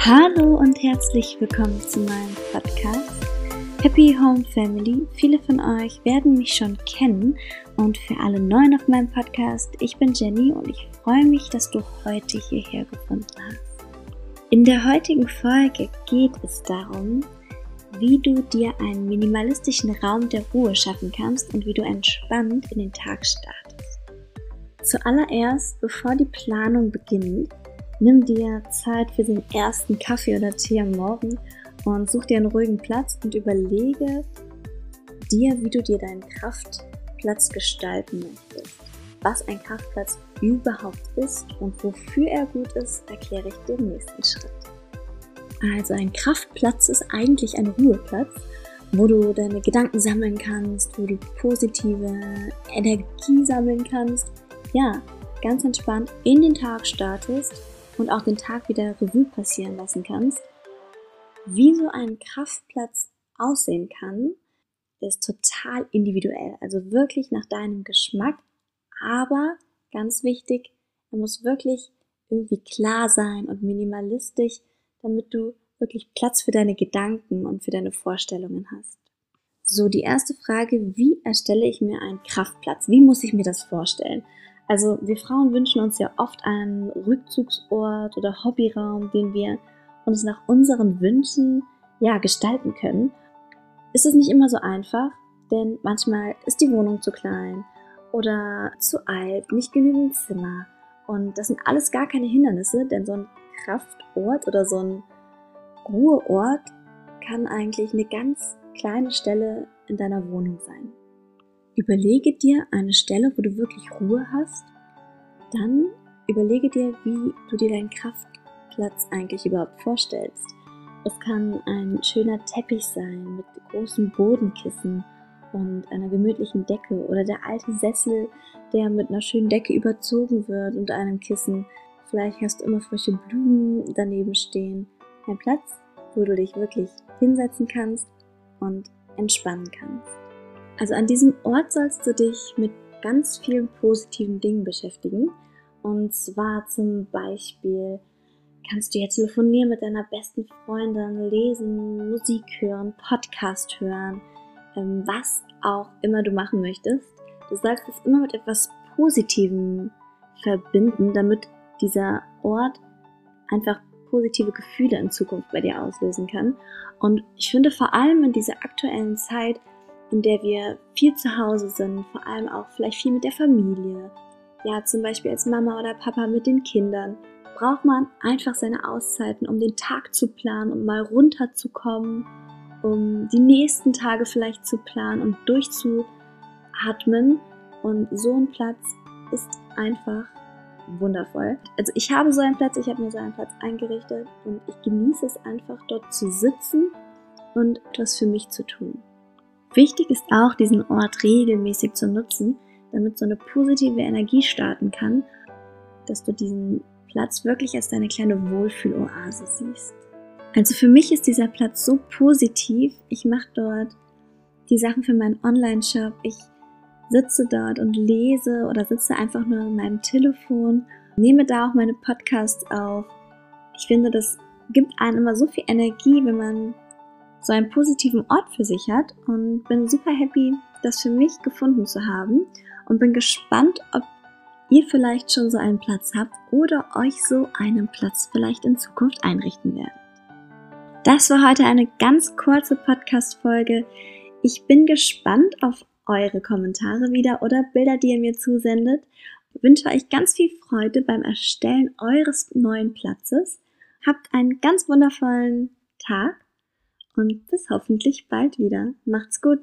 Hallo und herzlich willkommen zu meinem Podcast Happy Home Family. Viele von euch werden mich schon kennen und für alle Neuen auf meinem Podcast, ich bin Jenny und ich freue mich, dass du heute hierher gefunden hast. In der heutigen Folge geht es darum, wie du dir einen minimalistischen Raum der Ruhe schaffen kannst und wie du entspannt in den Tag startest. Zuallererst, bevor die Planung beginnt, nimm dir Zeit für den ersten Kaffee oder Tee am Morgen und such dir einen ruhigen Platz und überlege dir, wie du dir deinen Kraftplatz gestalten möchtest. Was ein Kraftplatz überhaupt ist und wofür er gut ist, erkläre ich dir im nächsten Schritt. Also ein Kraftplatz ist eigentlich ein Ruheplatz, wo du deine Gedanken sammeln kannst, wo du positive Energie sammeln kannst. Ja, ganz entspannt in den Tag startest und auch den Tag wieder Revue passieren lassen kannst. Wie so ein Kraftplatz aussehen kann, ist total individuell, also wirklich nach deinem Geschmack. Aber ganz wichtig, er muss wirklich irgendwie klar sein und minimalistisch damit du wirklich Platz für deine Gedanken und für deine Vorstellungen hast. So, die erste Frage, wie erstelle ich mir einen Kraftplatz? Wie muss ich mir das vorstellen? Also wir Frauen wünschen uns ja oft einen Rückzugsort oder Hobbyraum, den wir uns nach unseren Wünschen ja gestalten können. Ist es nicht immer so einfach, denn manchmal ist die Wohnung zu klein oder zu alt, nicht genügend Zimmer. Und das sind alles gar keine Hindernisse, denn so ein Kraftort oder so ein Ruheort kann eigentlich eine ganz kleine Stelle in deiner Wohnung sein. Überlege dir eine Stelle, wo du wirklich Ruhe hast. Dann überlege dir, wie du dir deinen Kraftplatz eigentlich überhaupt vorstellst. Es kann ein schöner Teppich sein mit großen Bodenkissen und einer gemütlichen Decke oder der alte Sessel, der mit einer schönen Decke überzogen wird und einem Kissen, Vielleicht hast du immer frische Blumen daneben stehen. Ein Platz, wo du dich wirklich hinsetzen kannst und entspannen kannst. Also an diesem Ort sollst du dich mit ganz vielen positiven Dingen beschäftigen. Und zwar zum Beispiel kannst du jetzt telefonieren mit deiner besten Freundin, lesen, Musik hören, Podcast hören, ähm, was auch immer du machen möchtest. Du sollst es immer mit etwas Positivem verbinden, damit dieser Ort einfach positive Gefühle in Zukunft bei dir auslösen kann. Und ich finde vor allem in dieser aktuellen Zeit, in der wir viel zu Hause sind, vor allem auch vielleicht viel mit der Familie, ja zum Beispiel als Mama oder Papa mit den Kindern, braucht man einfach seine Auszeiten, um den Tag zu planen, um mal runterzukommen, um die nächsten Tage vielleicht zu planen und durchzuatmen. Und so ein Platz ist einfach wundervoll. Also ich habe so einen Platz, ich habe mir so einen Platz eingerichtet und ich genieße es einfach dort zu sitzen und etwas für mich zu tun. Wichtig ist auch, diesen Ort regelmäßig zu nutzen, damit so eine positive Energie starten kann, dass du diesen Platz wirklich als deine kleine Wohlfühloase siehst. Also für mich ist dieser Platz so positiv. Ich mache dort die Sachen für meinen Online-Shop. Ich sitze dort und lese oder sitze einfach nur an meinem Telefon, nehme da auch meine Podcasts auf. Ich finde, das gibt einem immer so viel Energie, wenn man so einen positiven Ort für sich hat und bin super happy, das für mich gefunden zu haben und bin gespannt, ob ihr vielleicht schon so einen Platz habt oder euch so einen Platz vielleicht in Zukunft einrichten werdet. Das war heute eine ganz kurze Podcast-Folge. Ich bin gespannt auf eure Kommentare wieder oder Bilder, die ihr mir zusendet. Ich wünsche euch ganz viel Freude beim Erstellen eures neuen Platzes. Habt einen ganz wundervollen Tag und bis hoffentlich bald wieder. Macht's gut!